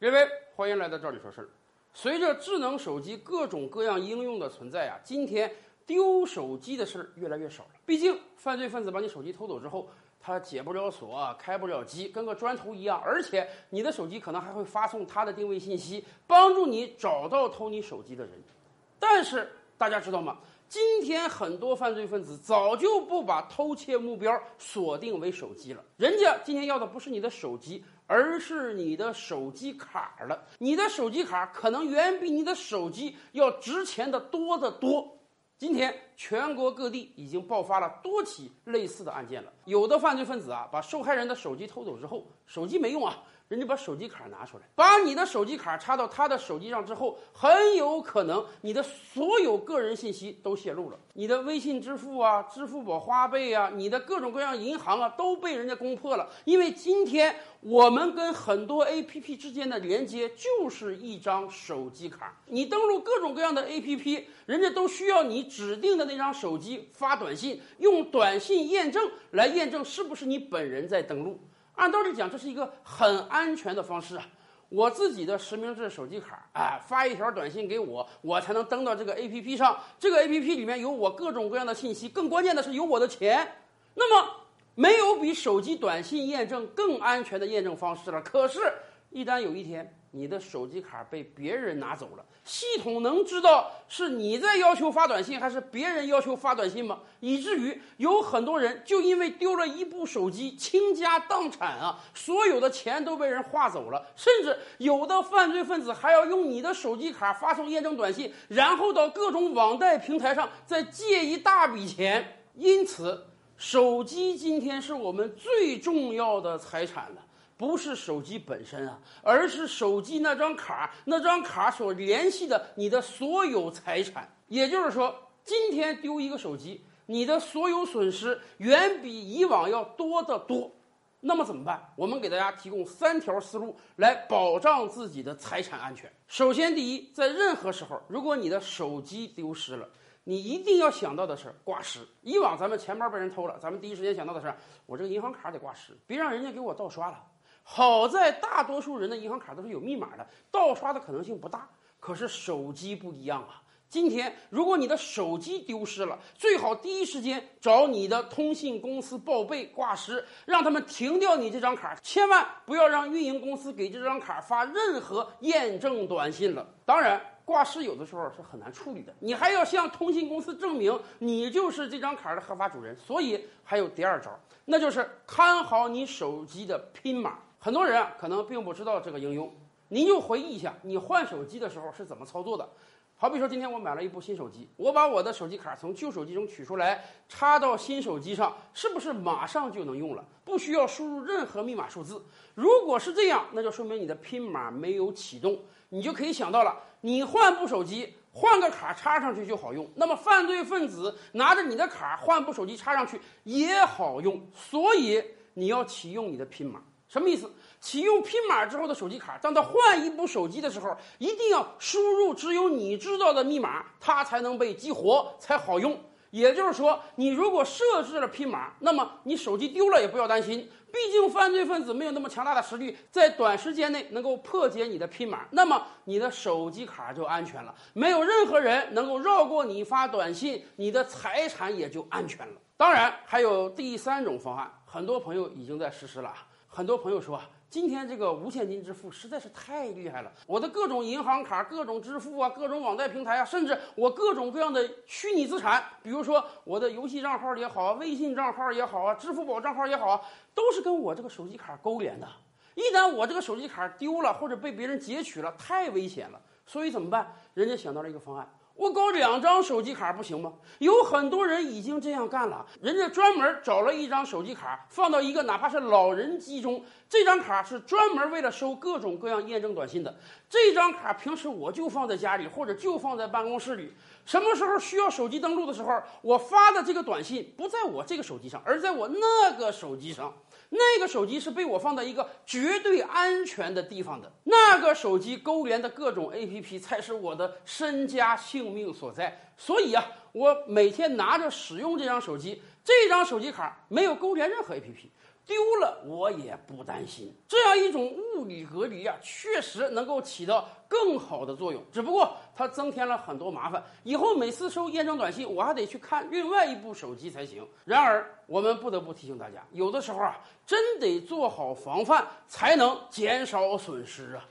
各位，欢迎来到这里说事儿。随着智能手机各种各样应用的存在啊，今天丢手机的事儿越来越少了。毕竟，犯罪分子把你手机偷走之后，他解不了锁，开不了机，跟个砖头一样。而且，你的手机可能还会发送他的定位信息，帮助你找到偷你手机的人。但是，大家知道吗？今天很多犯罪分子早就不把偷窃目标锁定为手机了，人家今天要的不是你的手机。而是你的手机卡了，你的手机卡可能远比你的手机要值钱的多得多。今天全国各地已经爆发了多起类似的案件了，有的犯罪分子啊，把受害人的手机偷走之后，手机没用啊。人家把手机卡拿出来，把你的手机卡插到他的手机上之后，很有可能你的所有个人信息都泄露了。你的微信支付啊、支付宝花呗啊、你的各种各样银行啊，都被人家攻破了。因为今天我们跟很多 APP 之间的连接就是一张手机卡。你登录各种各样的 APP，人家都需要你指定的那张手机发短信，用短信验证来验证是不是你本人在登录。按道理讲，这是一个很安全的方式啊！我自己的实名制手机卡，哎，发一条短信给我，我才能登到这个 A P P 上。这个 A P P 里面有我各种各样的信息，更关键的是有我的钱。那么，没有比手机短信验证更安全的验证方式了。可是，一旦有一天，你的手机卡被别人拿走了，系统能知道是你在要求发短信，还是别人要求发短信吗？以至于有很多人就因为丢了一部手机，倾家荡产啊，所有的钱都被人划走了，甚至有的犯罪分子还要用你的手机卡发送验证短信，然后到各种网贷平台上再借一大笔钱。因此，手机今天是我们最重要的财产了。不是手机本身啊，而是手机那张卡，那张卡所联系的你的所有财产。也就是说，今天丢一个手机，你的所有损失远比以往要多得多。那么怎么办？我们给大家提供三条思路来保障自己的财产安全。首先，第一，在任何时候，如果你的手机丢失了，你一定要想到的是挂失。以往咱们钱包被人偷了，咱们第一时间想到的是我这个银行卡得挂失，别让人家给我盗刷了。好在大多数人的银行卡都是有密码的，盗刷的可能性不大。可是手机不一样啊！今天如果你的手机丢失了，最好第一时间找你的通信公司报备挂失，让他们停掉你这张卡，千万不要让运营公司给这张卡发任何验证短信了。当然，挂失有的时候是很难处理的，你还要向通信公司证明你就是这张卡的合法主人。所以还有第二招，那就是看好你手机的拼码。很多人，可能并不知道这个应用。您就回忆一下，你换手机的时候是怎么操作的？好比说，今天我买了一部新手机，我把我的手机卡从旧手机中取出来，插到新手机上，是不是马上就能用了？不需要输入任何密码数字。如果是这样，那就说明你的拼码没有启动。你就可以想到了，你换部手机，换个卡插上去就好用。那么，犯罪分子拿着你的卡换部手机插上去也好用。所以，你要启用你的拼码。什么意思？启用拼码之后的手机卡，当他换一部手机的时候，一定要输入只有你知道的密码，它才能被激活，才好用。也就是说，你如果设置了拼码，那么你手机丢了也不要担心，毕竟犯罪分子没有那么强大的实力，在短时间内能够破解你的拼码，那么你的手机卡就安全了，没有任何人能够绕过你发短信，你的财产也就安全了。当然，还有第三种方案，很多朋友已经在实施了。很多朋友说啊，今天这个无现金支付实在是太厉害了。我的各种银行卡、各种支付啊、各种网贷平台啊，甚至我各种各样的虚拟资产，比如说我的游戏账号也好啊、微信账号也好啊、支付宝账号也好啊，都是跟我这个手机卡勾连的。一旦我这个手机卡丢了或者被别人截取了，太危险了。所以怎么办？人家想到了一个方案。我搞两张手机卡不行吗？有很多人已经这样干了，人家专门找了一张手机卡放到一个哪怕是老人机中，这张卡是专门为了收各种各样验证短信的。这张卡平时我就放在家里，或者就放在办公室里。什么时候需要手机登录的时候，我发的这个短信不在我这个手机上，而在我那个手机上。那个手机是被我放在一个绝对安全的地方的，那个手机勾连的各种 APP 才是我的身家性性命所在。所以啊，我每天拿着使用这张手机，这张手机卡没有勾连任何 APP，丢了我也不担心。这样一种物理隔离啊，确实能够起到更好的作用。只不过它增添了很多麻烦，以后每次收验证短信，我还得去看另外一部手机才行。然而，我们不得不提醒大家，有的时候啊，真得做好防范，才能减少损失啊。